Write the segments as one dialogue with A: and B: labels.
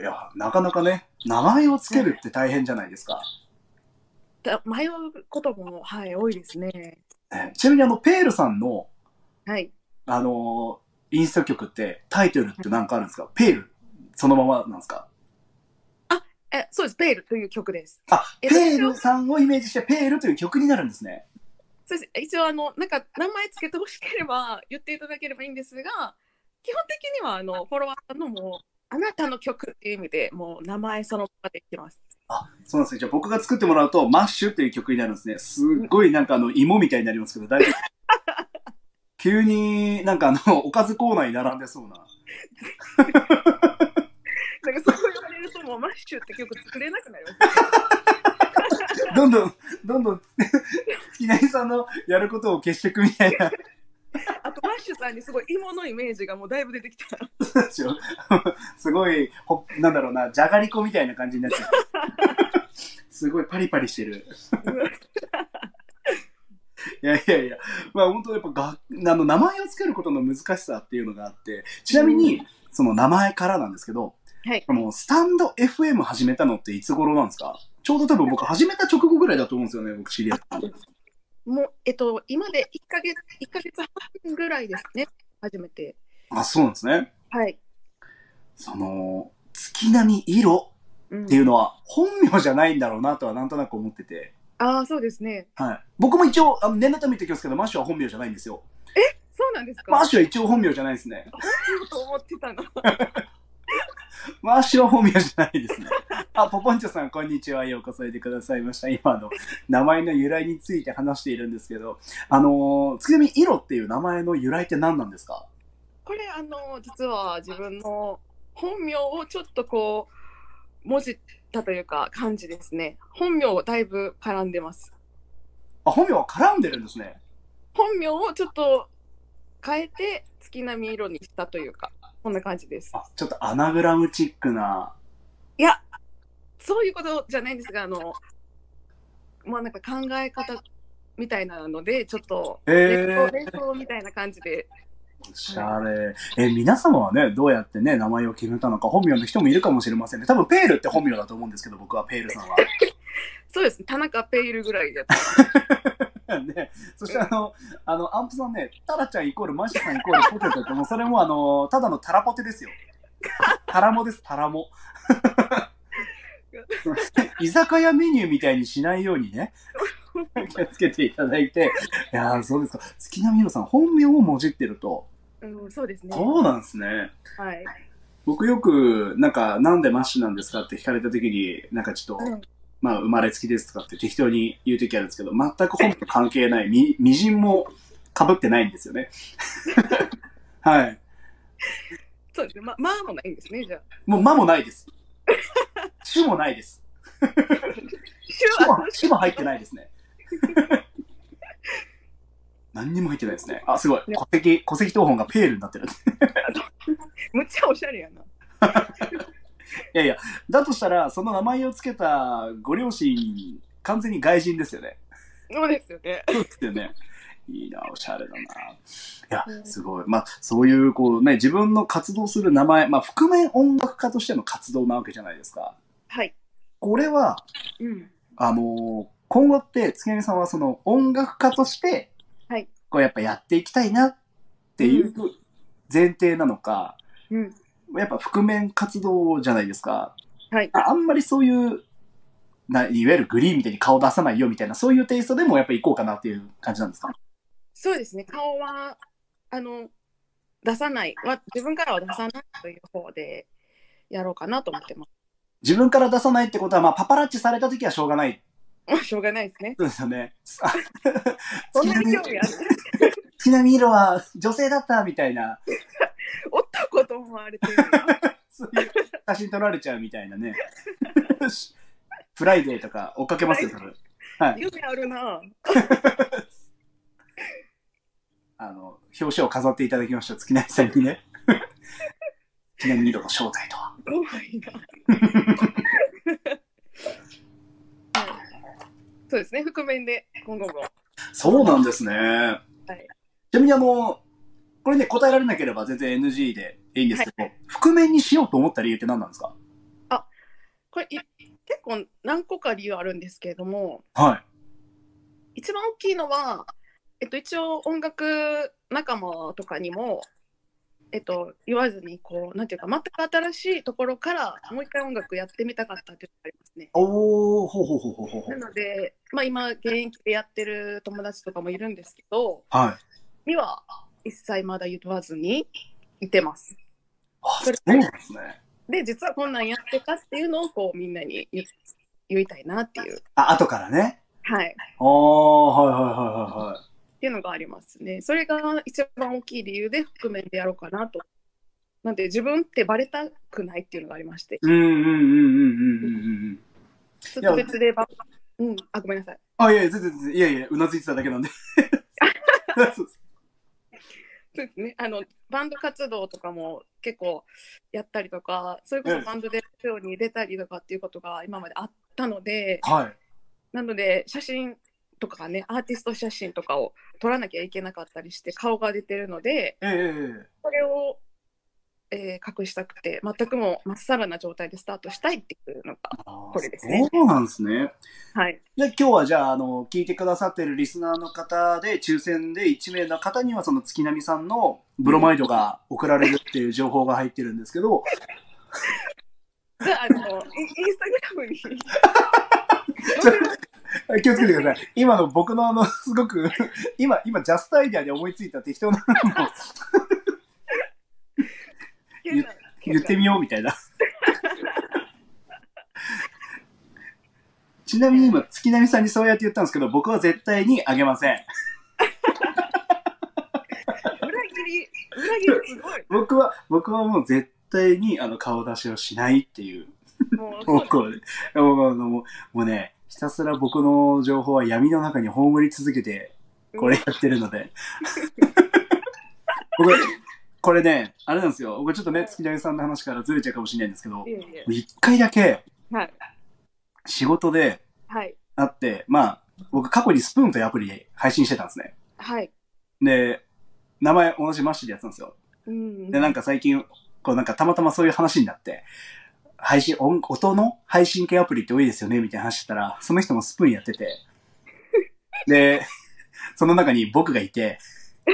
A: いや、なかなかね、名前をつけるって大変じゃないですか。
B: だ迷うことも、はい、多いですね。
A: えちなみにあの、ペールさんの、
B: はい。
A: あのーインスト曲ってタイトルって何かあるんですか？ペールそのままなんですか？
B: え、そうです。ペールという曲です。
A: あ、
B: え
A: ペールさんをイメージしてペールという曲になるんですね。
B: そうです。一応、あの、なんか、名前つけてほしければ、言っていただければいいんですが、基本的には、あの、フォロワーさんのもう、あなたの曲っていう意味でもう、名前そのままでいきます。
A: あ、そうなんですね。じゃあ僕が作ってもらうと、マッシュっていう曲になるんですね。すっごいなんかあの、芋みたいになりますけど、大丈夫 急になんかあの、おかずコーナーに並んでそうな。
B: なんか、そう言われると、もう、マッシュって曲作れなくなります。
A: どんどん、どんどん、月なぎさんのやることを消していくみたいな。
B: あと、マッシュさんにすごい芋のイメージがもうだいぶ出てきた。
A: すごい、ほなんだろうな、じゃがりこみたいな感じになっちゃう。すごいパリパリしてる。いやいやいや、まあ本当やっぱが、あの、名前をつけることの難しさっていうのがあって、ちなみに、その名前からなんですけど、
B: はい。
A: このスタンド FM 始めたのっていつ頃なんですか？ちょうど多分僕始めた直後ぐらいだと思うんですよね、僕知り合ったの。
B: もう、えっと、今で1ヶ月、一ヶ月半ぐらいですね。始めて。
A: あ、そうなんですね。
B: はい。
A: その、月並み色
B: さん
A: っていうのは本名じゃないんだろうなとはなんとなく思ってて。
B: ああ、そうですね。
A: はい。僕も一応、あの念のため言っておきますけど、マッシュは本名じゃないんですよ。
B: そうなんですか？
A: マッシュは一応本名じゃないですね。
B: と 思ってたの。
A: マッシュは本名じゃないですね。あ、ポポンチョさん、こんにちは。ようこそいてくださいました。今の名前の由来について話しているんですけど、あのー、月並み色っていう名前の由来って何なんですか？
B: これ、あの、実は自分の本名をちょっとこう、文字ったというか、感じですね。本名をだいぶ絡んでます。
A: あ、本名は絡んでるんですね。
B: 本名をちょっと変えて、月並み色にしたというか、こんな感じです。
A: あ、ちょっとアナグラムチックな。
B: いや、そういうことじゃないんですが、あの、まあなんか考え方みたいなので、ちょっと、
A: えー、
B: 連想みたいな感じで、
A: おしゃれ。え、皆様はね、どうやってね、名前を決めたのか、本名の人もいるかもしれませんね。多分、ペールって本名だと思うんですけど、僕はペールさんは。
B: そうですね、田中ペイルぐらいでやった。
A: ね、そしてあの、あの、アンプさんね、タラちゃんイコールマシさんイコールポテトって、もうそれもあの、ただのタラポテですよ。タラモです、タラモ。居酒屋メニューみたいにしないようにね、気をつけていただいて、いやー、そうですか。月並みろさん、本名をもじってると。
B: うん、そうですね。
A: そうなんですね。
B: はい。
A: 僕よく、なんか、なんでマッシュなんですかって聞かれた時に、なんかちょっと、
B: うん
A: まあ、生まれつきですとかって適当に言う時あるんですけど、全く本名関係ない、み、みじんも被ってないんですよね。はい。
B: そうですね。ま、まあもないんですね、じゃあ。
A: もう、間もないです。種もないです。
B: 手
A: 種も、種も入ってないですね。何にも入ってないですね。あ、すごい。戸籍、戸籍謄本がペールになってる。
B: むっちゃおしゃれやな。
A: いやいや、だとしたら、その名前をつけたご両親、完全に外人ですよね。
B: そうですよね。
A: そうですよね。いいな、おしゃれだな。いや
B: う、ん
A: すごい。まあ、そういう、こうね、自分の活動する名前、まあ、覆面音楽家としての活動なわけじゃないですか。
B: はい。
A: これは、
B: うん。
A: あのー今後って、月見さんはその音楽家として、
B: はい。
A: こうやっぱやっていきたいなっていう前提なのか、
B: うん。
A: やっぱ覆面活動じゃないですか。
B: はい。
A: ああんまりそういう、ないわゆるグリーンみたいに顔出さないよみたいな、そういうテイストでもやっぱ行こうかなっていう感じなんですか？
B: そうですね。顔は、あの、出さない。は自分からは出さないという方でやろうかなと思ってま
A: 自分から出さないってことは、まあ、パパラッチされた時はしょうがない。
B: す。しょうがないですね。
A: そうですよね。あ
B: そんなに興味ある？
A: 月並み色は女性だった？みたいな、
B: 男と思われてる。
A: そういう写真撮られちゃうみたいなね。フライデーとか追っかけますよ、多分。はい。
B: 夢あるな。
A: あの、表紙を飾っていただきました、月並みさんにね。月並み色の正体とは。
B: 怖いな。はいそうですね。覆面で今後も。
A: そうなんですね。
B: い
A: ちなみにあの、これね、答えられなければ全然 NG でいいんですけど、覆面にしようと思った理由って何なんですか？
B: これい結構何個か理由あるんですけれども、
A: はい。
B: 一番大きいのは、えっと、一応音楽仲間とかにも、えっと、言わずにこうなんていうか全く新しいところからもう一回音楽やってみたかったっていうのがありますね。
A: おー、ほうほうほうほうほ
B: な
A: う。
B: ので、まあ、今現役でやってる友達とかもいるんですけど
A: はい。
B: には一切まだ言わずにいてます。
A: あ、
B: そ
A: うなんですね。
B: で実はこんなんやってたっていうのをこうみんなに言言いたいなっていう、
A: あ、後からね。
B: はい、
A: おー、はいはいはいはいはい。
B: っていうのがありますね。それが一番大きい理由で覆面でやろうかなと。なんで自分ってバレたくないっていうのがありまして、
A: うんうんうんうんうんうんうん。
B: ちょっと別でば、うん、あ、ごめんなさい。
A: あ、いやいや、全然全然、いやいや、うなずいてただけなんで。そうです
B: そうですね。あの、バンド活動とかも結構やったりとか、それこそバンドでショーに出たりとかっていうことが今まであったので、
A: はい。
B: なので写真とかね、アーティスト写真とかを撮らなきゃいけなかったりして顔が出てるので、
A: ええええ
B: それを、えー隠したくて、全くもうまっさらな状態でスタートしたいっていうのが、これですね
A: そうなんですね。
B: はい。
A: で、今日はじゃあ、あの、聞いてくださってるリスナーの方で、抽選で1名の方には、その月並さんのブロマイドが送られるっていう情報が入ってるんですけど、
B: じゃあ、あの、インスタグラムに。
A: 気をつけてください。今の僕のあの、すごく、今、今、ジャストアイデアで思いついた適当なのを言言ってみようみたいな。ちなみに今、月並さんにそうやって言ったんですけど、僕は絶対にあげません。
B: 裏切り、裏切りすごい。
A: 僕は、僕はもう絶対にあの顔出しをしないっていう
B: もう、そう
A: 方向で。もうもうもうね、ひたすら僕の情報は闇の中に葬り続けて、これやってるので。僕、これね、あれなんですよ。僕ちょっとね、月並さんの話からずれちゃうかもしれないんですけど一回だけ
B: はい。
A: 仕事で
B: はい。
A: 会って、まあ、僕過去にスプーンというアプリで配信してたんですね。
B: はい。
A: で、名前同じマッシュでやってたんですよ。
B: うん。
A: で、なんか最近、こうなんかたまたまそういう話になって、配信、音音の配信系アプリって多いですよねみたいな話したら、その人もスプーンやってて、で、その中に僕がいて、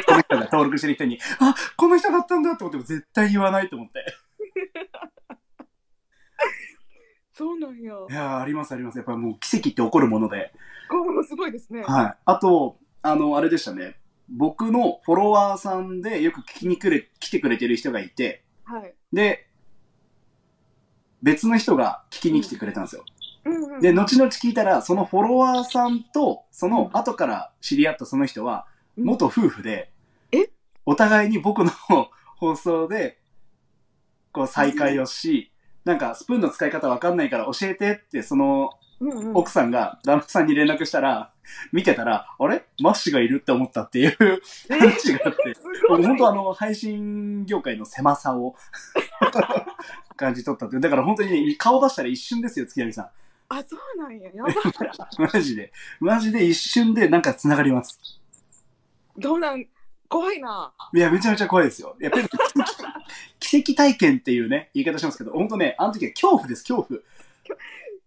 A: 登録してる人に、あ、この人だったんだと思っても絶対言わないと思って。
B: そうなんや。
A: いやー、ありますあります。やっぱりもう奇跡って起こるもので。
B: すごいですね。
A: はい。あと、あの、あれでしたね。僕のフォロワーさんでよく聞きに来れ、来てくれてる人がいて、
B: はい。
A: で、別の人が聞きに来てくれたんですよ。
B: うんうん。
A: で、後々聞いたら、そのフォロワーさんと、その後から知り合ったその人は、
B: うん
A: 元夫婦で、
B: え？
A: お互いに僕の 放送で、こう再会をし、なんかスプーンの使い方わかんないから教えてって、その
B: うんうん、
A: 奥さんが旦那さんに連絡したら、見てたら、あれ？マッシュがいるって思ったっていう
B: え？
A: 話があって、
B: すごい。
A: 本当あの、配信業界の狭さを 感じ取ったっていう。だから本当にね、顔出したら一瞬ですよ、月並さん。
B: あ、そうなんや。やばい。
A: マジで。マジで一瞬でなんか繋がります。
B: どうなん、怖いな。
A: いや、めちゃめちゃ怖いですよ。やっぱり奇跡体験っていうね、言い方しますけど、本当ね、あの時は恐怖です、恐怖。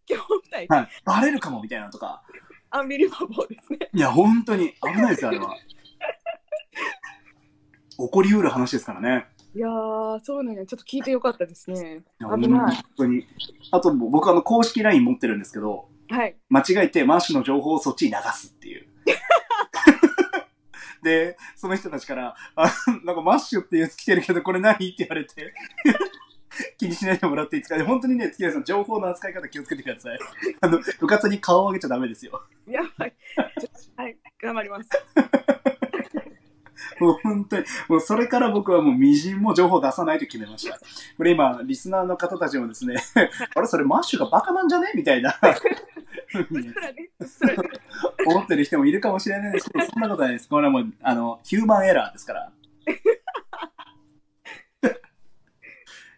B: 今日みたい。
A: はい。バレるかもみたいなのとか。
B: アンビリバボーですね。
A: いや、本当に危ないですよ、あれは。起こりうる話ですからね。
B: いやー、そうなんや。ちょっと聞いてよかったですね。危ない。
A: 本当に。あと、僕あの、公式 LINE 持ってるんですけど、
B: はい。
A: 間違えてマッシュの情報をそっちに流すっていう。で、その人たちから、あ、なんかマッシュっていうやつ来てるけど、これ何？って言われて、気にしないでもらっていいですか？で本当にね、月並さん、情報の扱い方気をつけてください。あの、迂闊に顔を上げちゃダメですよ。
B: やばい。はい。頑張ります。
A: もう本当に、もうそれから僕はもう微塵も情報を出さないと決めました。これ今、リスナーの方たちもですね、あれそれマッシュがバカなんじゃね？みたいな。思ってる人もいるかもしれないですけど、そんなことないです。これはもう、あの、ヒューマンエラーですから。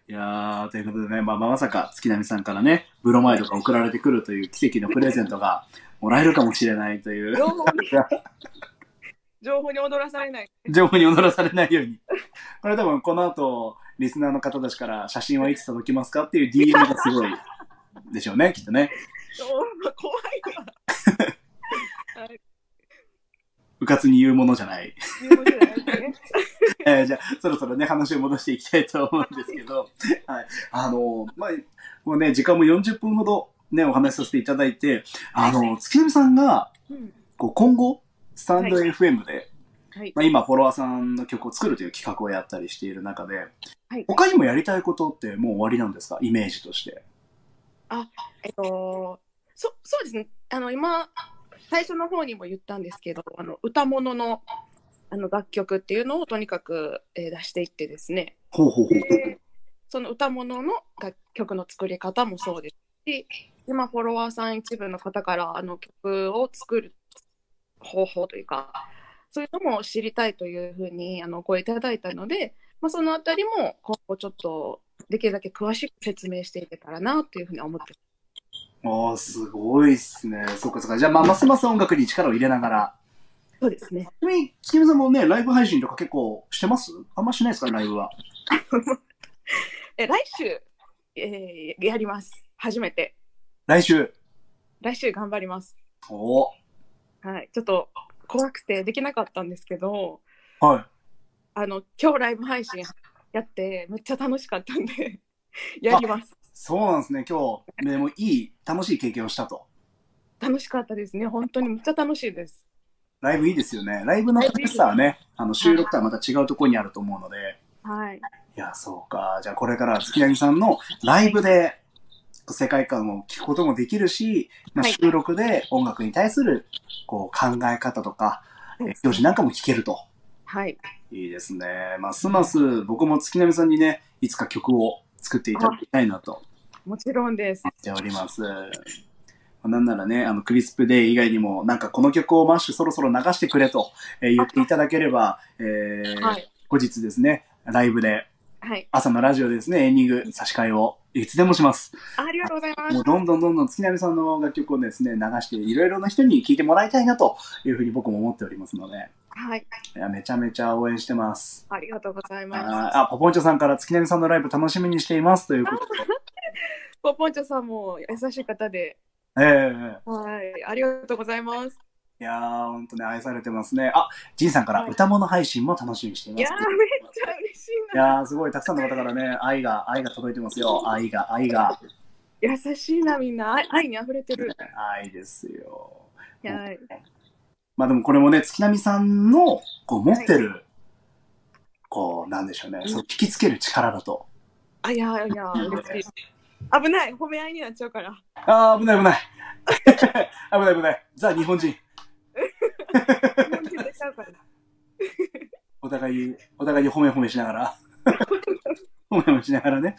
A: いやー、ということでね、まあ、まさか月並さんからね、ブロマイドが送られてくるという奇跡のプレゼントがもらえるかもしれないという、
B: 情報に、情報に踊らされない。
A: 情報に踊らされないように。これ多分この後、リスナーの方たちから写真はいつ届きますかっていう DM がすごいでしょうね、きっとね。
B: 怖いわ。
A: うかつに言うものじゃない。
B: じゃないですね。
A: えーじゃあ、そろそろね、話を戻していきたいと思うんですけど、はい。あの、まあ、もうね、時間も40分ほどね、お話しさせていただいて、あの、月並さんが、
B: うん。
A: こう、今後、スタンド FM で、
B: はい。
A: まあ、今、フォロワーさんの曲を作るという企画をやったりしている中で、
B: はい。
A: 他にもやりたいことってもう終わりなんですか？イメージとして。
B: えっと、そそうですね。あの、今、最初の方にも言ったんですけど、あの、歌物の、あの、楽曲っていうのをとにかく、えー出していってですね。
A: ほうほうほう。
B: でその歌物の楽曲の作り方もそうですし、今、フォロワーさん一部の方から、あの、曲を作る方法というか、そういうのも知りたいというふうに、あの、お声いただいたので、まあ、そのあたりも、今後ちょっと、できるだけ詳しく説明していけたらな、というふうに思って
A: ああ、すごいっすね。そうかそうか。じゃあ、まあ、ますます音楽に力を入れながら。
B: そうですね。
A: ちなみに、月見さんもね、ライブ配信とか結構してます？あんましないですかライブは？
B: え来週、えーやります。初めて。
A: 来週？
B: 来週頑張ります。
A: お
B: はい。ちょっと怖くてできなかったんですけど、
A: はい。
B: あの、今日ライブ配信やって、めっちゃ楽しかったんで、やります。
A: そうなんですね。今日、でもいい、楽しい経験をしたと。
B: 楽しかったですね。本当にめっちゃ楽しいです。
A: ライブいいですよね。ライブの楽しさはね、あの、収録とはまた違うところにあると思うので。
B: はい。
A: いや、そうか。じゃあこれから月柳さんのライブで世界観を聞くこともできるし、まあ、
B: はい
A: 収録で音楽に対するこう考え方とか、えー表示なんかも聞けると。
B: はい。
A: いいですね。ますます僕も月並さんにね、いつか曲を作っていただきたいなと
B: もちろんです。
A: 思っております。なんならね、あの、クリスプデイ以外にも、なんかこの曲をマッシュそろそろ流してくれと、えー言っていただければ、えー
B: はい。
A: 後日ですね、ライブで、
B: はい。
A: 朝のラジオでですね、エンディング差し替えをいつでもします。
B: ありがとうございます
A: もう。どんどんどんどん月並さんの楽曲をですね、流していろいろな人に聴いてもらいたいなというふうに僕も思っておりますので、
B: はい。
A: いやめちゃめちゃ応援してます。
B: ありがとうございます。
A: あポポンチョさんから月並さんのライブ楽しみにしていますということで。
B: ポポンチョさんも優しい方で、
A: ええ
B: はい。ありがとうございます。
A: いやー、ほんとね、愛されてますね。あ、ジンさんから歌物配信も楽しみにしています。
B: いやー、めっちゃ嬉しい
A: いやー、すごい、たくさんの方からね、愛が、愛が届いてますよ。愛が、愛が。
B: な。優しいな、みんな。愛愛に溢れてる。
A: 愛ですよ。
B: はい。
A: まあでもこれもね、月並さんの、こう、持ってる、こう、なんでしょうね、そう引きつける力だと。
B: あ、いやいや、嬉しい。危ない。褒め合いになっちゃうから。
A: あー、危ない危ない。危ない危ない。ザ・日本人。
B: 日本人出ちゃうから。
A: お互いに、お互いに褒め褒めしながら。褒め褒めしながらね。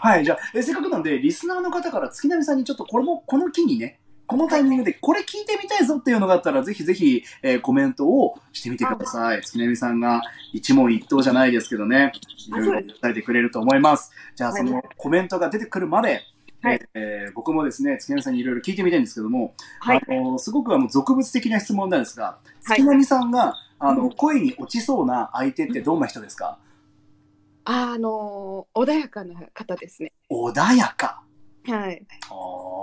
A: はい、じゃあ、えせっかくなんで、リスナーの方から月並さんにちょっとこれも、この機にね、このタイミングでこれ聞いてみたいぞっていうのがあったら、ぜひぜひ、えーコメントをしてみてください。月並さんが一問一答じゃないですけどね、いろいろ伝えてくれると思います。じゃあ、そのコメントが出てくるまで、
B: はい
A: えー僕もですね、月並さんにいろいろ聞いてみたいんですけども、
B: はい。
A: あのすごくあの俗物的な質問なんですが、
B: はい
A: 月並さんがあの
B: うん
A: 恋に落ちそうな相手ってどんな人ですか？
B: あのー、穏やかな方ですね。
A: 穏やか。
B: はい。
A: あー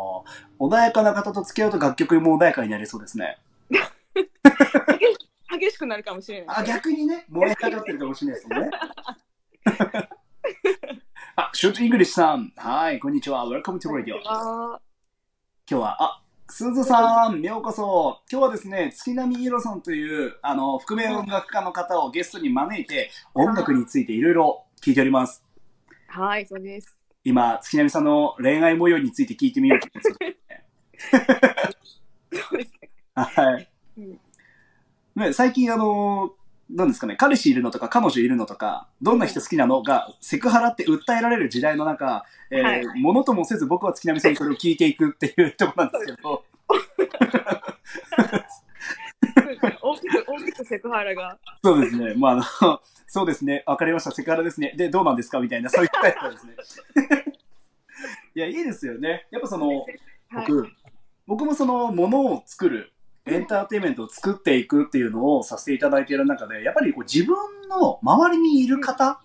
A: 穏やかな方と付き合うと楽曲も穏やかになりそうですね。
B: 激しくなるかもしれない。
A: あ、逆にね、燃え上がってるかもしれないですね。あ、シュートイングリッシュさん。はい、こんにちは。Welcome to Radio。
B: あ
A: 今日は、あ、すずさん、ようこそ。今日はですね、月並みいろさんという、あの、覆面音楽家の方をゲストに招いて、音楽についていろいろ聞いております。
B: ーはい、そうです。
A: 今、月並さんの恋愛模様について聞いてみようと思います。
B: そうですね。
A: はい
B: うん。
A: ね、最近あの、なんですかね、彼氏いるのとか彼女いるのとか、どんな人好きなのがセクハラって訴えられる時代の中、えー
B: はい
A: ものともせず僕は月並さんにそれを聞いていくっていうところなんですけど、
B: 大きく、大きくセクハラが。
A: そうですね、まあ、あの、そうですね、わかりました、セクハラですね。で、どうなんですか？みたいな、そういうタイプですね。いや、いいですよね。やっぱその、
B: はい。
A: 僕、僕もそのものを作るエンターテインメントを作っていくっていうのをさせていただいている中でやっぱりこう自分の周りにいる方。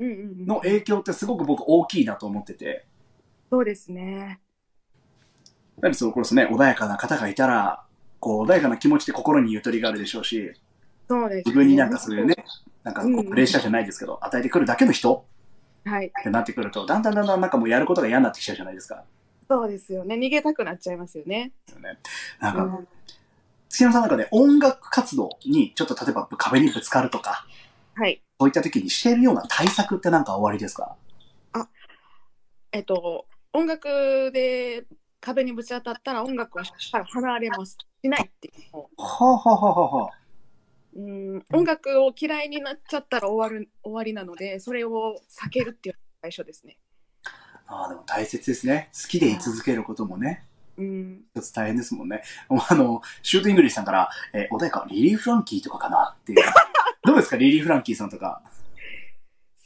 A: の影響ってすごく僕大きいなと思ってて
B: そうですね。
A: やっぱりその頃ですね、穏やかな方がいたら、こう、穏やかな気持ちで心にゆとりがあるでしょうし、
B: そうです、ね。
A: 自分になんかそういうね、なんかこ
B: うん
A: う、プレッシャーじゃないですけど、与えてくるだけの人
B: はい。
A: ってなってくると、だんだんだんだんなんかもうやることが嫌になってきちゃうじゃないですか。
B: そうですよね。逃げたくなっちゃいますよね。
A: なんか、
B: うん
A: 月山さんの中で音楽活動にちょっと例えば壁にぶつかるとか、
B: はい。
A: そういった時にしているような対策ってなんかおありですか？
B: えっと、音楽で壁にぶち当たったら音楽はから離れます。しないっていう
A: はあ、はあはあはあはあ、
B: うん、音楽を嫌いになっちゃったら終わる終わりなので、それを避けるっていう最初ですね。
A: ああ、でも大切ですね。好きでい続けることもね、
B: うん、
A: 一つ大変ですもんね。あの、シュートイングリッシュさんから、えー、穏やか、リリー・フランキーとかかなっていう。どうですか、リリー・フランキーさんとか。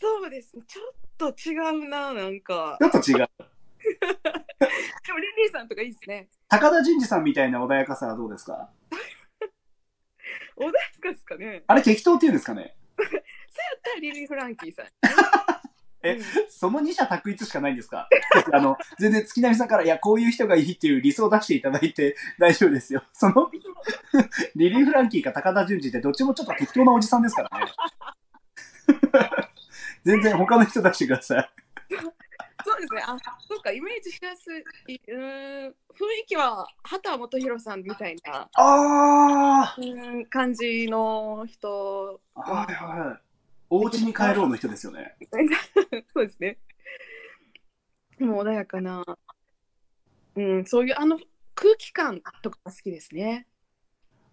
B: そうですね。ちょっと違うな、なんか。
A: ちょっと違う。
B: でも、リリーさんとかいいですね。
A: 高田純次さんみたいな穏やかさはどうですか？
B: 穏やかですかね。
A: あれ適当っていうんですかね？
B: そうやったらリリー・フランキーさん。
A: え
B: うん
A: その二者択一しかないんですか？あの、全然月並さんから、いや、こういう人がいいっていう理想を出していただいて 大丈夫ですよ。その、リリー・フランキーか高田純次ってどっちもちょっと適当なおじさんですからね。全然他の人出してください。
B: そうですね。あ、そうか、イメージしやすい。うーん、雰囲気は畑基博さんみたいな
A: あ
B: うーん感じの人
A: あはいはい。お家に帰ろうの人ですよね。
B: そうですね。もう穏やかな、うん、そういうあの空気感とかが好きですね。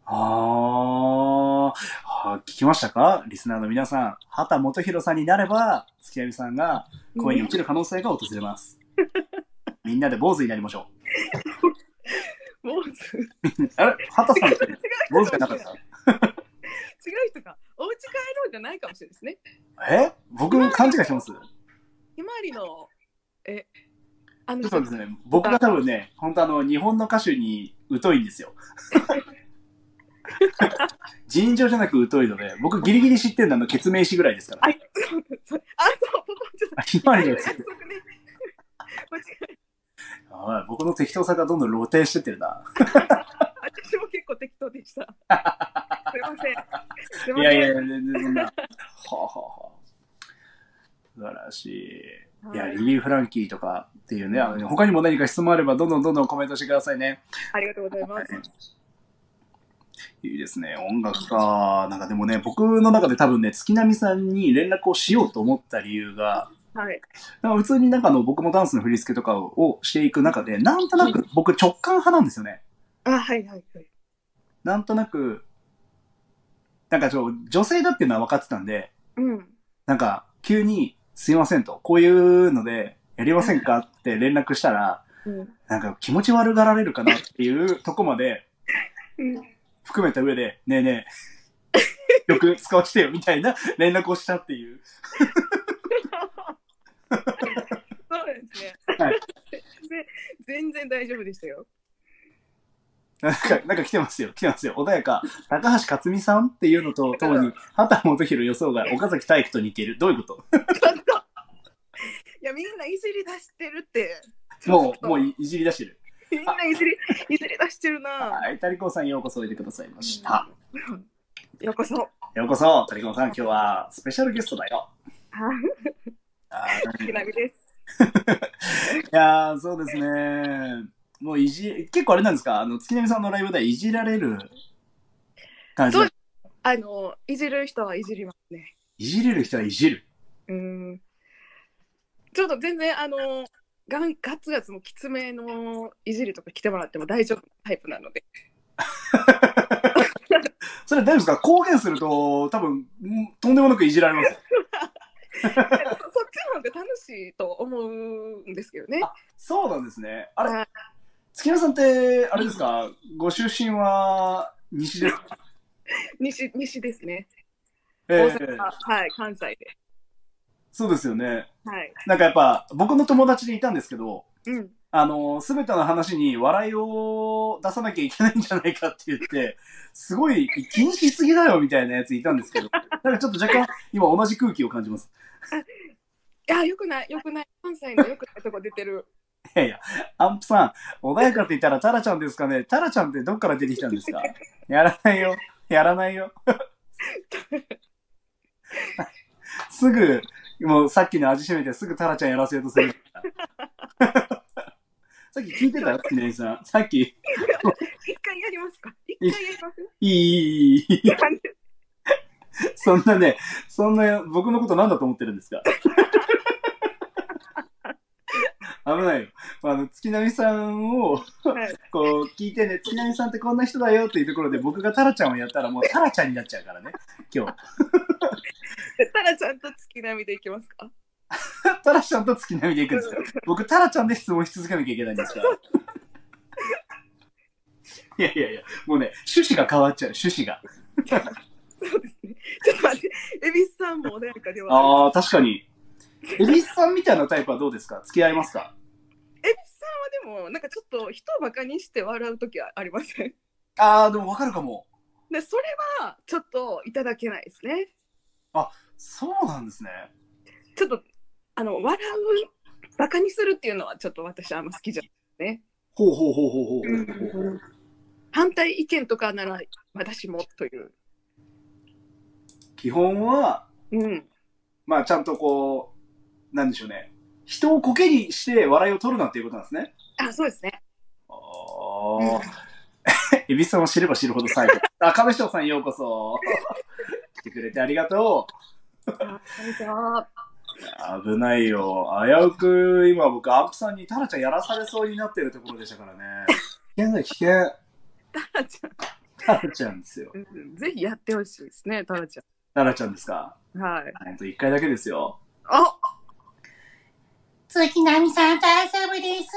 A: あーあー、聞きましたか？リスナーの皆さん。畑基博さんになれば、月並さんが恋に落ちる可能性が訪れます。みんなで坊主になりましょ
B: もう違う
A: う。あれ？畑さんって坊主じゃなかった？
B: 人が、お家帰ろうじゃないかもしれないですね。
A: え？僕勘違いしてます？
B: ひまわりの、え、あの
A: そうですね。僕が多分ね、本当あの、日本の歌手に疎いんですよ。尋常じゃなく疎いので、僕ギリギリ知ってるのは決命詞ぐらいですから。
B: あ、そうそうあ、そう、ポポンちょっと
A: あひまわりの
B: ね。間違え
A: はい僕の適当さがどんどん露呈してってるな。
B: た 私も結構適当でした。すいません。すい
A: やいや全然そんな。はあ、はあはあ、素晴らしい。いや、
B: はい
A: リリー・フランキーとかっていうね、あの他にも何か質問あれば、どんどんどんどんコメントしてくださいね。
B: ありがとうございます。
A: いいですね。音楽か。なんかでもね、僕の中で多分ね、月並さんに連絡をしようと思った理由が、
B: はい。
A: なんか普通になんかあの僕もダンスの振り付けとかをしていく中で、なんとなく僕直感派なんですよね。
B: あ、はいはいはい。
A: なんとなく、なんかちょ女性だっていうのは分かってたんで、
B: うん。
A: なんか急にすいませんと、こういうのでやりませんかって連絡したら、
B: うん。
A: なんか気持ち悪がられるかなっていうとこまで
B: うん。
A: 含めた上で、ねえねえ、曲使わせてよみたいな連絡をしたっていう。
B: そうですね。
A: はい
B: で全然大丈夫でしたよ。
A: なんか、なんか来てますよ。来てますよ。穏やか。高橋克実さんっていうのとともに、畑本博予想が岡崎体育と似ている。どういうこと？
B: いや、みんないじり出してるって。
A: もう、もういいじり出してる。
B: みんないじり、いじり出してるな。
A: はい。タリコさんようこそおいでくださいました。
B: ようこそ。
A: ようこそ、タリコさん今日はスペシャルゲストだよ。
B: はい。
A: あー
B: 月並みです。
A: いやー、そうですね。もういじ、結構あれなんですか？あの、月並さんのライブではいじられる感じ？
B: そうあの、いじる人はいじりますね。
A: いじれる人はいじる。
B: うん。ちょっと全然、あの、ガンガツガツもきつめのいじりとか来てもらっても大丈夫なタイプなので。
A: それ大丈夫ですか？公言すると、多分、んとんでもなくいじられます。
B: そそっちの方が楽しいと思うんですけどね。
A: そうなんですね。あれ
B: はい
A: 月山さんって、あれですか？ご出身は西ですか？
B: 西西ですね。
A: え
B: 大阪、
A: え
B: はい、関西で。
A: そうですよね。
B: はい。
A: なんかやっぱ、僕の友達でいたんですけど、
B: うん。
A: あの、すべての話に笑いを出さなきゃいけないんじゃないかって言って、すごい気にしすぎだよみたいなやついたんですけど、なんかちょっと若干今同じ空気を感じます。
B: いや、よくない、よくない。関西のよくないとこ出てる。
A: やいや、アンプさん、穏やかって言ったらタラちゃんですかね？タラちゃんってどっから出てきたんですか？やらないよ。やらないよ。すぐ、もうさっきの味しめてすぐタラちゃんやらせようとする。さっき聞いてたきねさん。さっき、い
B: 一回やりますか？一回やります？
A: い、いい、いい。そんなね、そんな僕のことなんだと思ってるんですか？危ないよ。あの、月並さんを、
B: はい
A: こう、聞いてね、月並さんってこんな人だよっていうところで僕がタラちゃんをやったらもうタラちゃんになっちゃうからね、今日。
B: タラちゃんと月並みでいきますか？
A: タラちゃんと月並みでいくんですよ。僕、タラちゃんで質問し続けなきゃいけないんですから。いやいやいや、もうね、趣旨が変わっちゃう、趣旨が。
B: そうですね。ちょっと待って、恵比寿さんも穏やかではあ
A: ああ、確かに。エビスさんみたいなタイプはどうですか？付き合いますか？
B: る。恵比寿さんはでも、なんかちょっと人をバカにして笑うときはありません？
A: ああ、でもわかるかも。
B: で、それはちょっといただけないですね。
A: そうなんですね。
B: ちょっと、あの、笑う、バカにするっていうのはちょっと私あんま好きじゃないね。
A: ほうほうほうほうほう。
B: 反対意見とかなら私もという。
A: 基本は、
B: うん。
A: まあちゃんとこう、なんでしょうね。人をコケにして笑いを取るなっていうことなんですね。
B: あ、そうですね。
A: ああ。エビスさんを知れば知るほど最後。あ、亀翔さんようこそ。来てくれてありがと
B: あこんにちは。
A: う。危ないよ。危うく、今僕、アンプさんにタラちゃんやらされそうになってるところでしたからね。危険だ、危険。
B: タラちゃん
A: タラちゃんですよ。
B: うん。ぜひやってほしいですね、タラち
A: タラちゃんですか？
B: ゃん。はい。
A: ほんと一回だけですよ。
B: あ
C: 月並さん大丈夫です。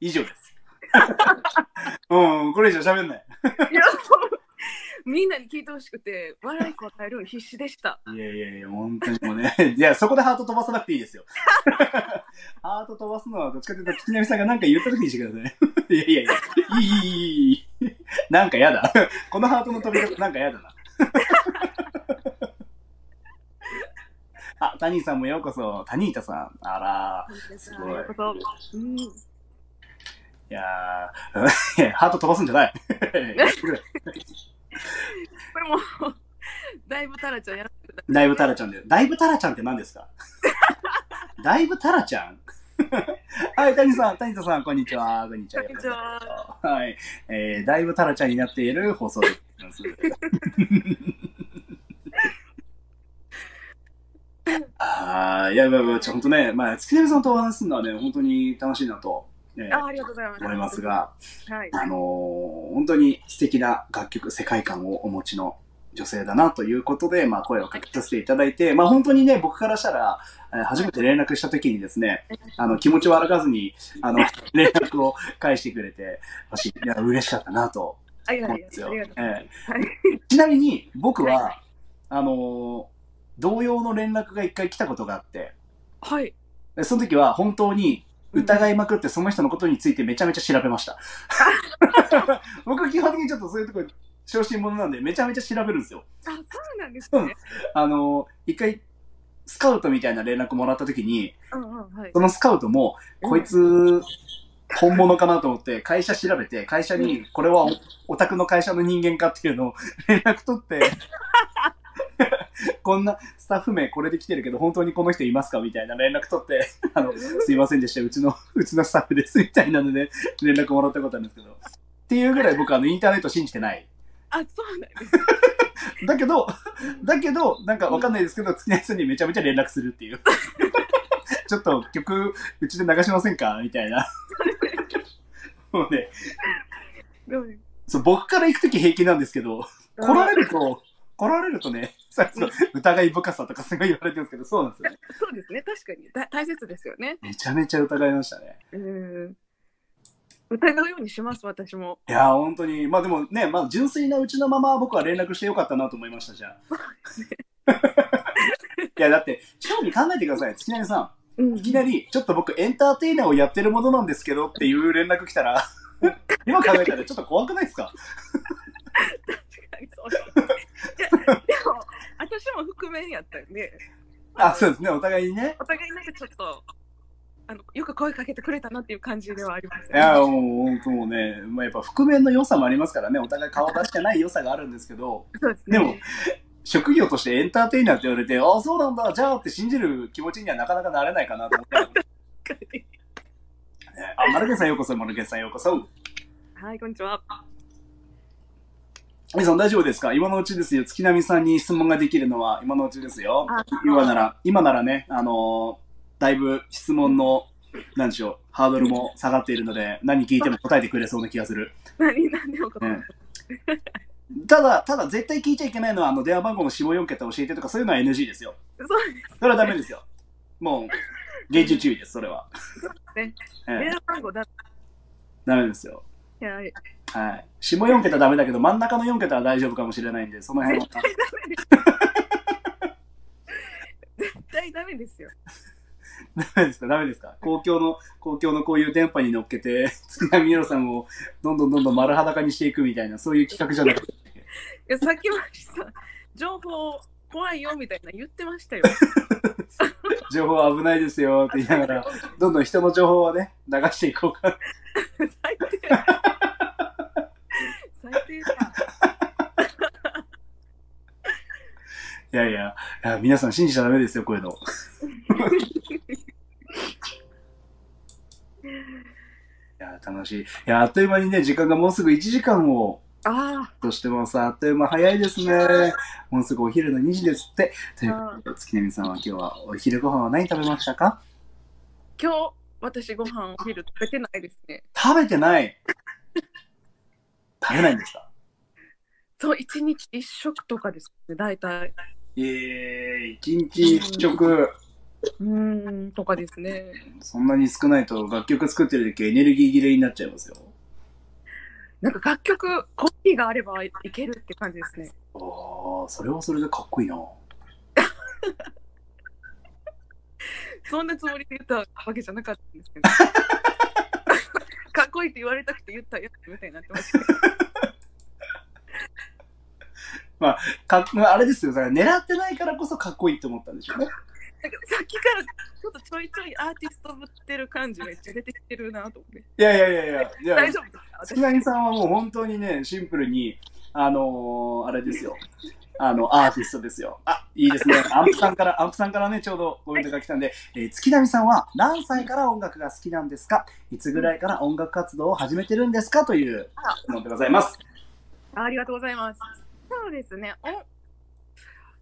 A: 以上です。うん、これ以上喋んない。
B: いや、みんなに聞いてほしくて、笑い答えるの必死でした。
A: いやいやいや、本当にもうね。いや、そこでハート飛ばさなくていいですよ。ハート飛ばすのはどっちかというと、月並さんが何か言った時にしてください。いやいやいや、いい、いい、いい。なんかやだ。このハートの飛び方なんかやだな。あ、タニーさんもようこそ。タニータさん。あらすごい
B: ようこそうん。
A: いやー、いやハート飛ばすんじゃない。
B: これも、だいぶタラちゃんやらせてくだ
A: だいぶタラちゃんで。だいぶタラちゃんって何ですか？だいぶタラちゃん？はい、谷さん、谷田さん、こんにちは。こんにちは。
B: こんにちは
A: はい。えー、だいぶタラちゃんになっている放送でございます。あー、いや、まあまあ、ちょ、ほんとね、まあ、月並さんとお話しするのはね、本当に楽しいなと、ね、
B: あありがとうございます。
A: 思います。が、
B: はい。
A: あのー本当に素敵な楽曲、世界観をお持ちの女性だなということで、まあ、声をかけさせていただいて、まあ、本当にね、僕からしたら、えー初めて連絡した時にですね、あの、気持ち悪がずに、あの、連絡を返してくれて、私、いや、嬉しかったなと思うんですよ。
B: ありがとうござい
A: え
B: ます。はい
A: えちなみに、僕は、
B: はい
A: あのー同様の連絡が一回来たことがあって、
B: はい。
A: でその時は本当に疑いまくってその人のことについてめちゃめちゃ調べました。僕基本的にちょっとそういうとこ小心者なんでめちゃめちゃ調べるんですよ。
B: あ、そうなんです
A: うん
B: ね。
A: あの、一回スカウトみたいな連絡もらった時に、
B: うんうんはい
A: そ。のスカウトも、
B: うん
A: こいつ、本物かなと思って、会社調べて、会社に、これはおオタクの会社の人間かっていうのを連絡取って、こんなスタッフ名これで来てるけど、本当にこの人いますかみたいな連絡取って、あの、すいませんでした、うちの、うちのスタッフです、みたいなので、連絡もらったことあるんですけど。っていうぐらい僕あの、インターネット信じてない。
B: あ、そうなんです。
A: だけど、だけど、なんかわかんないですけど、月内さんにめちゃめちゃ連絡するっていう。ちょっと曲、うちで流しませんかみたいな。もうね、
B: うん
A: そう僕から行くとき平気なんですけど、来られると、来られるとね、さっきの疑い深さとかすごい言われてるんですけど、そうなんですよね。
B: そうですね。確かにだ大切ですよね。
A: めちゃめちゃ疑いましたね。
B: うん。疑うようにします、私も。
A: いやー、本当に、まあでもね、まあ純粋なうちのまま僕は連絡してよかったなと思いました、じゃあ。いや、だって、正味考えてください、月成さん。
B: うん
A: いきなり、ちょっと僕エンターテイナーをやってるものなんですけどっていう連絡来たら、今考えたらちょっと怖くないですか？
B: 確かにそうも、私も覆面やったんで、
A: あ、そうですね、お互いにね。
B: お互いなんかちょっと、あのよく声かけてくれたなっていう感じではあります、
A: いや、もう本当もうね、まあ、やっぱ覆面の良さもありますからね、お互い顔出してない良さがあるんですけど、
B: そうですね。
A: でも、職業としてエンターテイナーって言われて、ああ、そうなんだ、じゃあって信じる気持ちにはなかなかなれないかなと思って。ねあ、マルケさんようこそ、マルケさんようこそ。
B: はい、こんにちは。
A: 皆さん大丈夫ですか？今のうちですよ。月並さんに質問ができるのは今のうちですよ
B: あ。
A: 今なら、今ならね、あのーだいぶ質問の、なんでしょう、ハードルも下がっているので、何聞いても答えてくれそうな気がする。
B: 何、何でも答え
A: うんただ、ただ絶対聞いちゃいけないのは、あの、電話番号の下4桁教えてとか、そういうのは NG ですよ。
B: そうです
A: それはダメですよ。もう、厳重注意です、それは。
B: ね。
A: ええ
B: 電話番号だ。
A: ダメですよ。
B: いや、絶
A: はい。下4桁ダメだけど、真ん中の4桁は大丈夫かもしれないんで、その辺は。
B: 対ダメですよ。
A: ダメですか？ダメですか？公共の、公共のこういう電波に乗っけて、月並みろさんをどんどんどんどん丸裸にしていくみたいな、そういう企画じゃなくて。
B: いや、さっきもさ、情報怖いよみたいな言ってましたよ。
A: 情報危ないですよって言いながら、どんどん人の情報をね、流していこうか。
B: 最低。最低だ。
A: いやいや、いや皆さん信じちゃダメですよ、こういうの。いや、楽しい。いや、あっという間にね、時間がもうすぐ1時間を
B: あ
A: としてます。あっという間早いですね。もうすぐお昼の2時ですって。ということで、月並さんは今日はお昼ご飯は何食べましたか？
B: あ、今日私ご飯お昼食べてないですね。
A: 食べてない。食べないんですか？
B: そう、一日一食とかですね、大体。
A: えー、一日一食。
B: うーん、とかですね。
A: そんなに少ないと楽曲作ってる時エネルギー切れになっちゃいますよ。
B: なんか楽曲、コピーがあればいけるって感じですね。
A: ああ、それはそれでかっこいいな。
B: そんなつもりで言ったわけじゃなかったんですけど。かっこいいって言われたくて言ったやつみたいになってましたけど。
A: かっあれですよ、だから狙ってないからこそかっこいいって思ったんでしょうね。
B: なんかさっきからちょっとちょいちょいアーティストぶってる感じめっちゃ出てきてるなと思って。
A: いやいやいやいや、いや
B: 大丈夫ですか
A: 月並さんはもう本当にね、シンプルに、あのー、あれですよ。あの、アーティストですよ。あ、いいですね。アンプさんから、アンプさんからね、ちょうどコメントが来たんで、えー月並さんは何歳から音楽が好きなんですか？いつぐらいから音楽活動を始めてるんですか？という質問でございます。
B: あありがとうございます。そうですね。お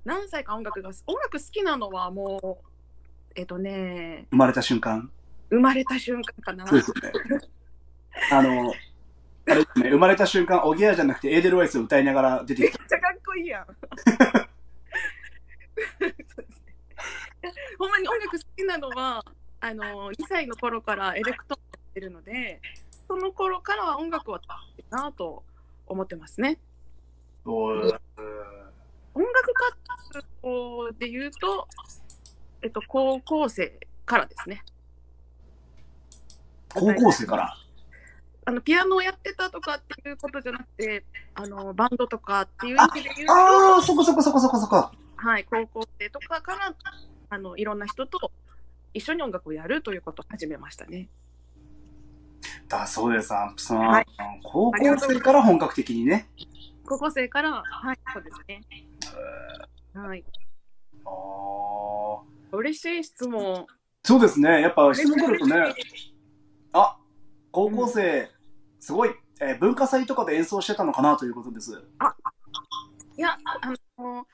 B: 何歳か音楽が音楽好きなのはもうえっとね
A: 生まれた瞬間？
B: 生まれた瞬間かな。
A: そうですよね。あの、あれですね、生まれた瞬間、オギアじゃなくてエーデルワイスを歌いながら出てきた。
B: めっちゃかっこいいやん。ほんまに音楽好きなのはあの2歳の頃からエレクトーンやってるのでその頃からは音楽は楽しいなと思ってますね。音楽活動で言うと、えっと、高校生からですね。
A: 高校生から？
B: あのピアノをやってたとかっていうことじゃなくてあのバンドとかっていう意味で言うと
A: ああ、そこそこそこそこそこ。
B: はい、高校生とかからあのいろんな人と一緒に音楽をやるということを始めましたね。
A: だそうです、アンプさん。
B: はい
A: 高校生から本格的にね。
B: 高校生から、はい、そうですね。はい、
A: あー
B: 嬉しい質問。
A: そうですね。やっぱ質問来るとね、あ高校生、すごい、えー文化祭とかで演奏してたのかなということです。
B: いや、あの、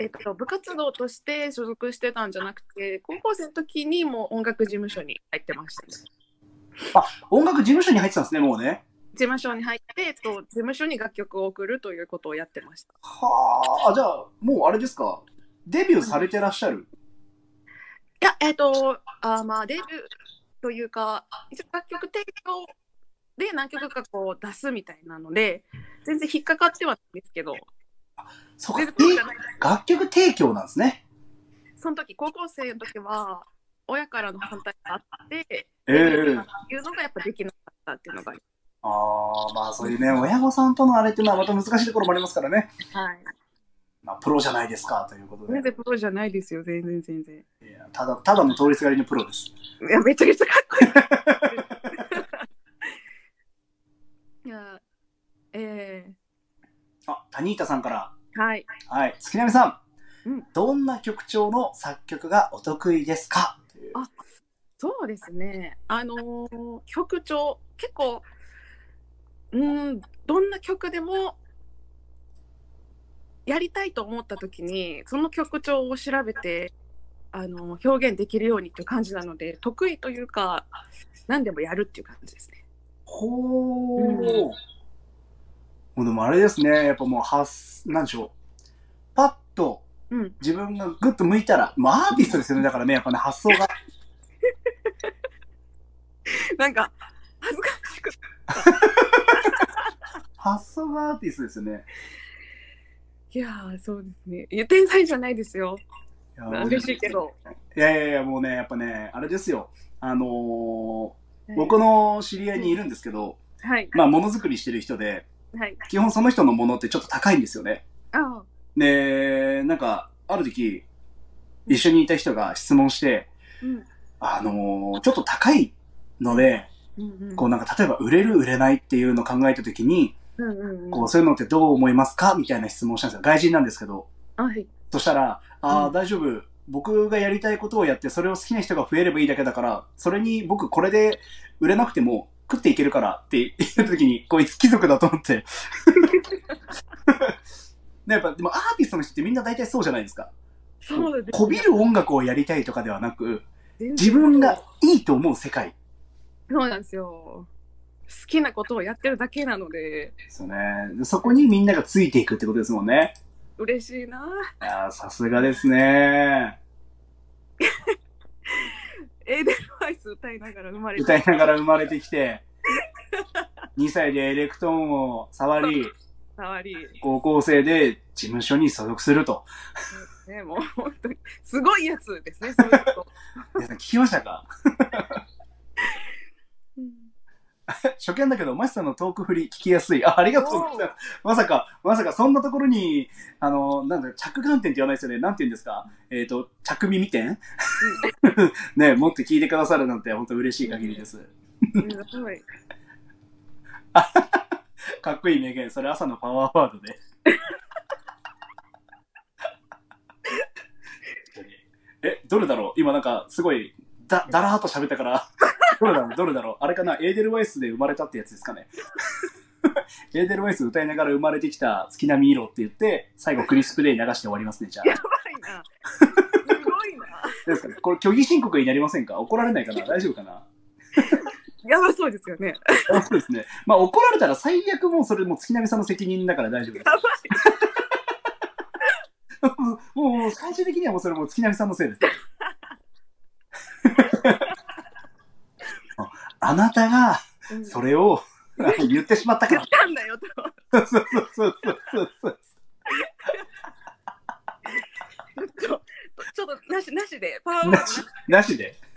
B: えっと、部活動として所属してたんじゃなくて、高校生の時にもう音楽事務所に入ってましたね。
A: 音楽事務所に入ってたんですね、もうね。
B: 事務所に入って、えっと、事務所に楽曲を送るということをやってました。
A: はあ、じゃあ、もうあれですか？デビューされてらっしゃる？
B: いや、えっと、あまあ、デビューというか、一応楽曲提供で何曲かこう出すみたいなので、全然引っかかってはないんですけど、
A: そうか、
B: 全然そうじゃないです。
A: 楽曲提供なんですね。
B: その時、高校生の時は、親からの反対があって、
A: ええ
B: ーいうのがやっぱできなかったっていうのがあり
A: ああ、まあそういうね、親御さんとのあれっていうのはまた難しいところもありますからね。
B: はい。
A: まあ、プロじゃないですかということで
B: 全。然プロじゃないですよ、全然全然。
A: いやただ、ただの通りすがりのプロです。
B: いや、めちゃくちゃかっこいい。い や、え
A: あ、タニータさんから。
B: ー、はい。
A: はい。月並さん。
B: うん
A: どんな曲調の作曲がお得意ですか？
B: あそうですね。あのー曲調、結構、うん、どんな曲でも、やりたいと思った時に、その曲調を調べて、あの表現できるようにっていう感じなので、得意というか、何でもやるっていう感じですね。
A: ほー。
B: うん
A: もうでもあれですね。やっぱもう発、なんでしょう。パッと
B: うん。
A: 自分がグッと向いたら、まあアーティストですよね。だからね、やっぱね、発想が。
B: なんか、恥ずかしくて。
A: 発想がアーティストですよね。
B: いやー、そうですね。いや、天才じゃないですよ。
A: いや
B: 嬉しいけど。
A: いやいやいや、もうね、やっぱね、あれですよ。あのー僕の知り合いにいるんですけど、
B: はい。
A: まあ、ものづくりしてる人で、
B: はい。
A: 基本その人のものってちょっと高いんですよね。で、なんか、ある時、一緒にいた人が質問して、
B: うん。
A: あのーちょっと高いので、
B: うんうん。
A: こうなんか、例えば売れる売れないっていうのを考えた時に、
B: うんうんうん。
A: こう、そういうのってどう思いますかみたいな質問をしたんですよ。外人なんですけど。
B: はい。
A: そしたら、ああ、
B: うん
A: 大丈夫。僕がやりたいことをやって、それを好きな人が増えればいいだけだから、それに僕これで売れなくても食っていけるからって言った時に、こいつ貴族だと思って。でやっぱ、でもアーティストの人ってみんな大体そうじゃないですか。
B: そうです、
A: こびる音楽をやりたいとかではなく、自分がいいと思う世界。
B: そうなんですよ。好きなことをやってるだけなので、
A: ですよね。でそこにみんながついていくってことですもんね。
B: 嬉しいな。
A: いやーさすがですね。
B: エーデルワイス歌いながら生まれて
A: 歌いながら生まれてきて、2歳でエレクトーンを触り、
B: 触り、
A: 高校生で事務所に所属すると。
B: ね、もう本当に、すごいやつですね、そういうこと。
A: 皆さん聞きましたか？
B: うん
A: 初見だけど、マシさんのトーク振り聞きやすい。あ、ありがとうございます。まさか、まさかそんなところに、あの、なんだ、着眼点って言わないですよね。なんて言うんですか？えっ、と、着耳点？ね、持って聞いてくださるなんて本当嬉しい限りです。
B: うんすごい。
A: かっこいい名言。それ朝のパワーワードで。え、どれだろう？今なんか、すごい、だ、だらーっと喋ったから、どれだろうどれだろうあれかなエーデルワイスで生まれたってやつですかね エーデルワイス歌いながら生まれてきた月並み色って言って、最後クリスプレイ流して終わりますね、じゃあ。
B: やばいな。すごいな。
A: ですかねこれ虚偽申告になりませんか？怒られないかな？大丈夫かな？
B: やばそうですよね。
A: あそうですね。まあ怒られたら最悪もうそれもう月並みさんの責任だから大丈夫です
B: や。ばい。
A: もう、最終的にはもうそれもう月並みさんのせいです。ああなたが
B: うん
A: それを言ってしまったから
B: 言っ。たんだよと。
A: そうそうそうそう。
B: ちょちょっとなしなしで、パワーワード
A: なし、なしで。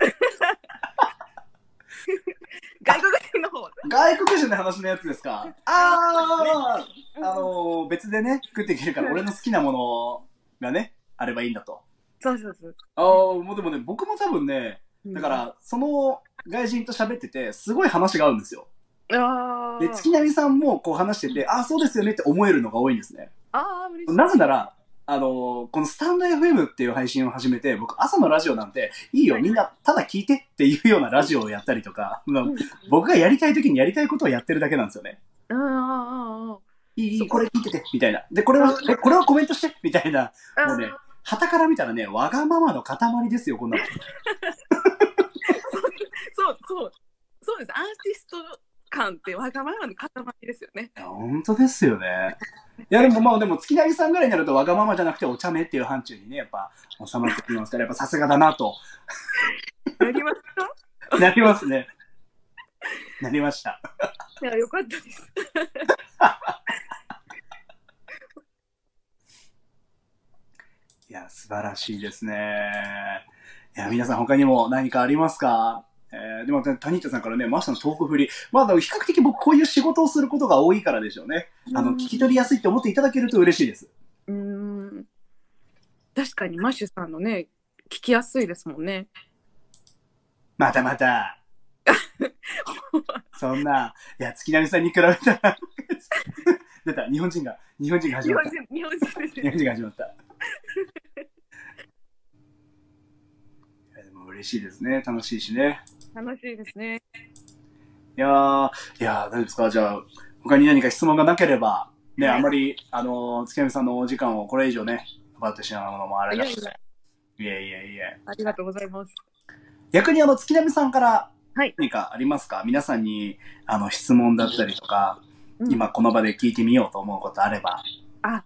B: 外国人の方。
A: 外国人の話のやつですか？ああ、あのー別でね、食っていけるから、俺の好きなものがね、あればいいんだと。
B: そうそうそう。
A: ああ、もうでもね、僕も多分ね、だか、ら、その外人と喋ってて、すごい話が合うんですよ。
B: あ
A: で、月並さんもこう話してて、ああ、そうですよねって思えるのが多いんですね。
B: あー、嬉しい。
A: なぜなら、あのーこのスタンド FM っていう配信を始めて、僕朝のラジオなんて、いいよ、
B: はい
A: みんなただ聞いてっていうようなラジオをやったりとか、僕がやりたい時にやりたいことをやってるだけなんですよね。いい、これ聞いてて、みたいな。で、これは、えこれはコメントして、みたいな。もうね、旗から見たらね、わがままの塊ですよ、こんなの。
B: そうそう。そうです。アーティスト感ってわがままの塊ですよね。
A: いや本当ですよね。いや、でもまあ、でも、月並さんぐらいになると、わがままじゃなくて、お茶目っていう範疇にね、やっぱ、収まってきますから、やっぱさすがだなと、
B: やりますか？
A: なりますね。なりました。
B: いや、よかったです。
A: いや、素晴らしいですね。いや、皆さん他にも何かありますか？えー、でも、タニータさんからね、マスターのトーク振り。まあ、比較的僕こういう仕事をすることが多いからでしょうね。あの、
B: うん
A: 聞き取りやすいって思っていただけると嬉しいです。
B: うーん。確かにマッシュさんのね、聞きやすいですもんね。
A: またまた。そんな、いや、月並さんに比べたら、出た、日本人が、日本人が始
B: 日
A: まった。
B: 本人日本人
A: 日
B: ね
A: 本人が始まった。いやでも嬉しいですね。楽しいしね。
B: 楽しいですね
A: いやー、いやー、大丈夫ですか？じゃあ、他に何か質問がなければ、ね、
B: はい
A: あんまり、あのー、月並さんのお時間をこれ以上ね、奪ってしまうのもあれだし。
B: いやいや
A: いや。
B: ありがとうございます
A: 逆にあの、月並さんから
B: はい
A: 何かありますか、皆さんに、あの、質問だったりとか、
B: うん
A: 今この場で聞いてみようと思うことあれば。
B: あ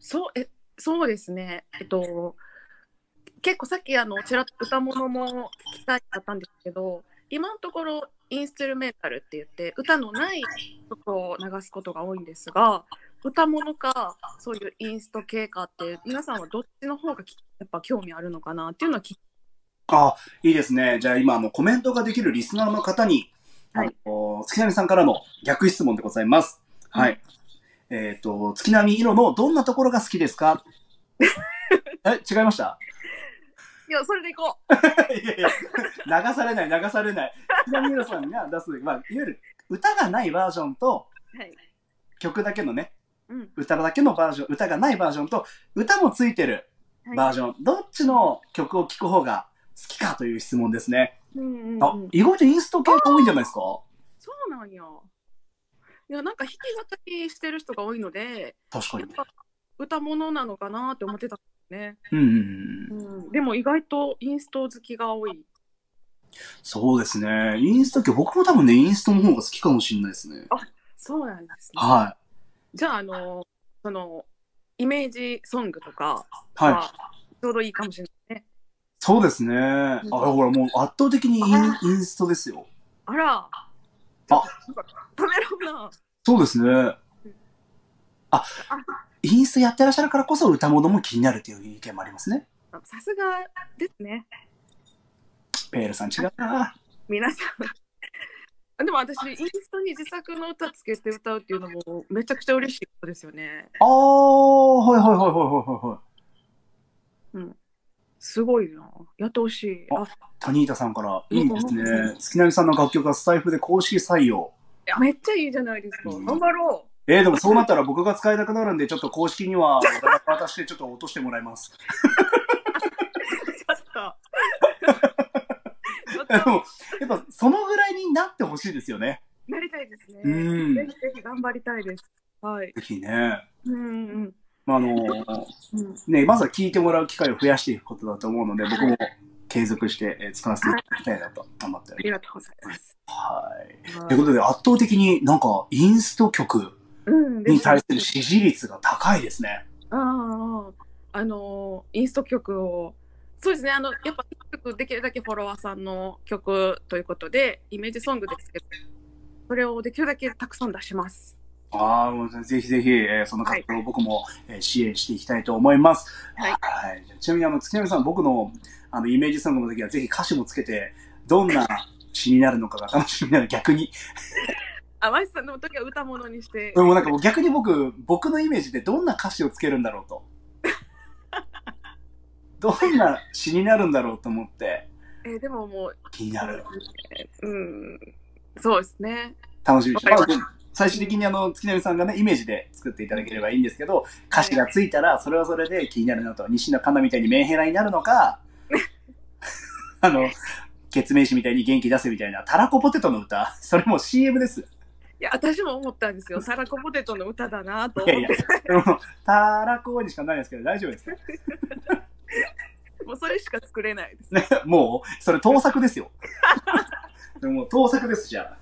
B: そうえそうですねえっと結構さっきあのちらっと歌物も聞きたいだったんですけど今のところインストゥルメンタルって言って歌のない曲を流すことが多いんですが歌物かそういうインスト系かって皆さんはどっちの方がきやっぱ興味あるのかなっていうのは聞き
A: あ、いいですね。じゃあ今、あの、コメントができるリスナーの方に、
B: はい
A: 月並さんからの逆質問でございます。はい。えっ、と、月並色のどんなところが好きですか？え、違いました？
B: いやそれでいこ
A: いやいや、流されない、流されない。月並色さんが出す、まあ、いわゆる歌がないバージョンと、
B: うはい。
A: 曲だけのね、
B: うん。
A: 歌だけのバージョン、歌がないバージョンと、歌もついてる
B: はい。
A: バージョン、どっちの曲を聴く方が好きかという質問ですね。
B: うんうんうん。
A: あ、意外とインスト系が多いんじゃないですか？
B: そうなんや。いやなんか弾き語りしてる人が多いので
A: 確かに。
B: やっぱ歌物なのかなって思ってた。んですね、
A: うん
B: でも意外とインスト好きが多い
A: そうですね。インスト曲、僕も多分ね、インストの方が好きかもしれないですね。
B: そうなんですね
A: は
B: じゃああのそのイメージソングとか
A: い。はい。
B: はちょうどいいかもしれないね
A: そうですね。あ、ほら、もう圧倒的にインインストですよ。
B: あら
A: あ
B: なんかためらうな
A: そうですね。あ、インストやってらっしゃるからこそ歌物も気になるという意見もありますね。
B: さすがですね。
A: ペールさん違うな。
B: 皆さん。でも私インストに自作の歌つけて歌うっていうのもめちゃくちゃ嬉しいことですよね。
A: あー、はいはいはいはいはいはい。
B: すごいな。やってほしい。あ
A: タニータさんから、いいです
B: うん
A: ね。月並さんの楽曲がスタイフで公式採用。
B: いやめっちゃいいじゃないですか。
A: うん。
B: 頑張ろう
A: えー、でもそうなったら僕が使えなくなるんで、ちょっと公式には渡してちょっと落としてもらいます。で
B: と
A: も、やっぱそのぐらいになってほしいですよね。
B: なりたいですね。
A: うん
B: ぜひぜひ頑張りたいです。はい。
A: ぜひね。
B: うんうん
A: まあ、あの
B: うん。
A: ね、まずは聞いてもらう機会を増やしていくことだと思うので、僕も継続してえー使わせていただきたいなと思ってお
B: あ
A: り
B: りがとうございます。
A: ます。はい。
B: は
A: ということで、圧倒的になんかインスト曲
B: うん。
A: に対する支持率が高いですね。
B: ああ、あのインスト曲を。そうですね。あの、やっぱ曲できるだけフォロワーさんの曲ということで、イメージソングですけど。それをできるだけたくさん出します。
A: ああ、ぜひぜひ、えーその活動を僕も、えー支援していきたいと思います。
B: はい
A: はいちなみに、あの、月並さん、僕のあのイメージソングの時はぜひ歌詞もつけて、どんな詩になるのかが楽しみなの逆に。
B: あ、マイスさんの時は歌物にして。
A: でもなんか逆に僕、僕のイメージでどんな歌詞をつけるんだろうと。どんな詩になるんだろうと思って、
B: えーでももう、
A: 気になる。
B: うん。そうですね。
A: 楽しみにして。最終的にあの、月並さんがね、イメージで作っていただければいいんですけど、歌詞がついたら、それはそれで気になるなと。西野カナみたいにメンヘラになるのか、あの、決命詞みたいに元気出せみたいな、たらこポテトの歌。それも CM です。
B: いや、私も思ったんですよ。サラコポテトの歌だなと
A: いやい
B: 思って。
A: や、でもたらこにしかないですけど、大丈夫です。
B: もうそれしか作れないです。
A: ね、もう、それ盗作ですよ。でも盗作です、じゃあ。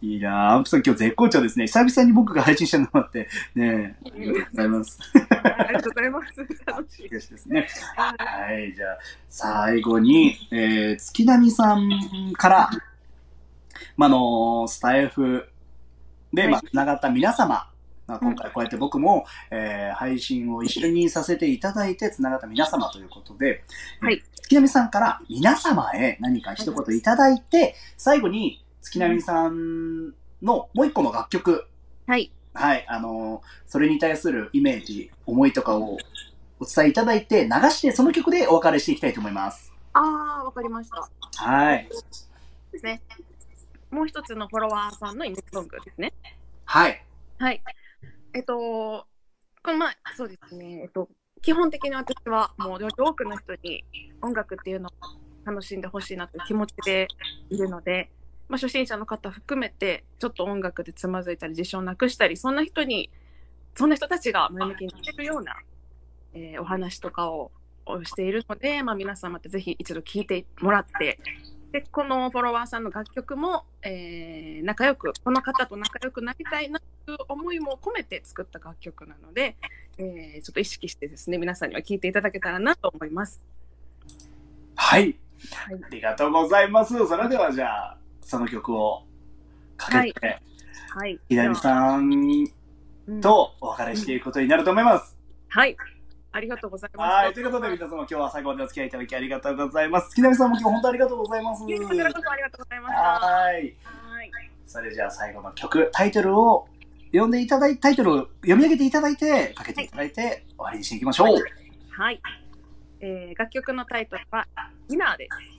A: いいなぁ。アンプさん今日絶好調ですね。久々に僕が配信してるのもあって、ねえ、ありがとうございます。
B: ありがとうございます。楽しい。
A: ですね。はい、じゃあ、最後に、えー、月並さんから、まあ、あのスタイフで、まあ、つながった皆様、まあ、今回こうやって僕も、えー配信を一緒にさせていただいて、つながった皆様ということで、
B: はい
A: えー月並さんから皆様へ何か一言いただいて、最後に月並さんのもう一個の楽曲、
B: はい。
A: はい、あのそれに対するイメージ、思いとかをお伝えいただいて、流してその曲でお別れしていきたいと思います。
B: ああ、わかりました。
A: はい。
B: ですね。もう一つのフォロワーさんのイメージソングですね。
A: はい。
B: はい。えっと、この前、そうですね。えっと、基本的に私はもうより多くの人に音楽っていうのを楽しんでほしいなという気持ちでいるので、まあ、初心者の方含めて、ちょっと音楽でつまずいたり、自信をなくしたり、そんな人に、そんな人たちが前向きに聞けるような、えーお話とかををしているので、まあ、皆さんまたぜひ一度聴いてもらって、で、このフォロワーさんの楽曲も、えー仲良く、この方と仲良くなりたいなという思いも込めて作った楽曲なので、えーちょっと意識してですね、皆さんには聴いていただけたらなと思います。
A: はい。
B: はい
A: ありがとうございます。それではじゃあ、その曲をかけて、
B: はい。
A: ひだみさんとお別れしていくことになると思います。
B: はい。ありがとうございます。
A: はい。ということで、皆様今日は最後までお付き合いいただきありがとうございます。ひだみさんも今日本当ありがとうございます。
B: こちらこそありがとうございました。
A: はい。
B: はい。
A: それじゃあ最後の曲、タイトルを読んでいただいタイトルを読み上げていただいて、かけていただいて、終わりにしていきましょう。
B: はい。えー楽曲のタイトルは、ディナーです。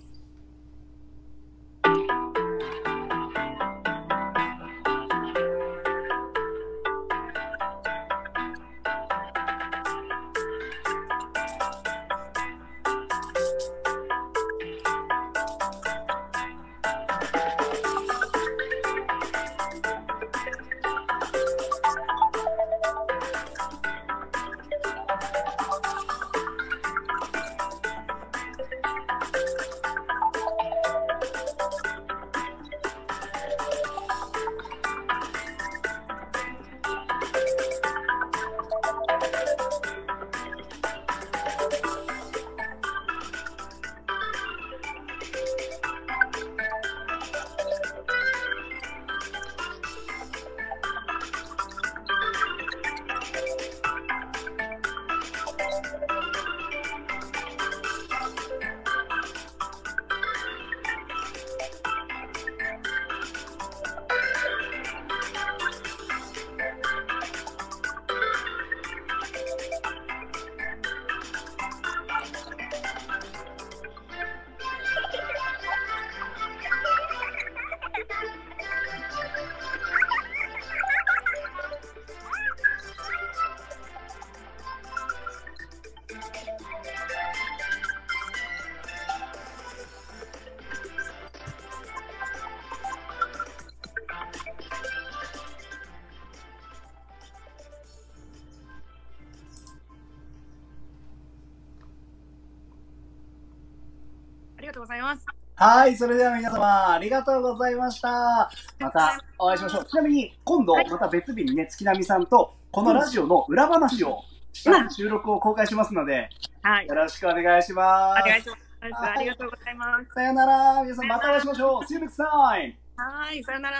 A: はい。それでは皆様、ありがとうございました。またお会いしましょう。ちなみに、今度、また別日にね、月並さんと、このラジオの裏話を収録を公開しますので、
B: はい。
A: よろしくお願いします。
B: お願いします。ありがとうございます。
A: さよなら。皆さん、またお会いしましょう。See you next time!
B: はい。さよなら。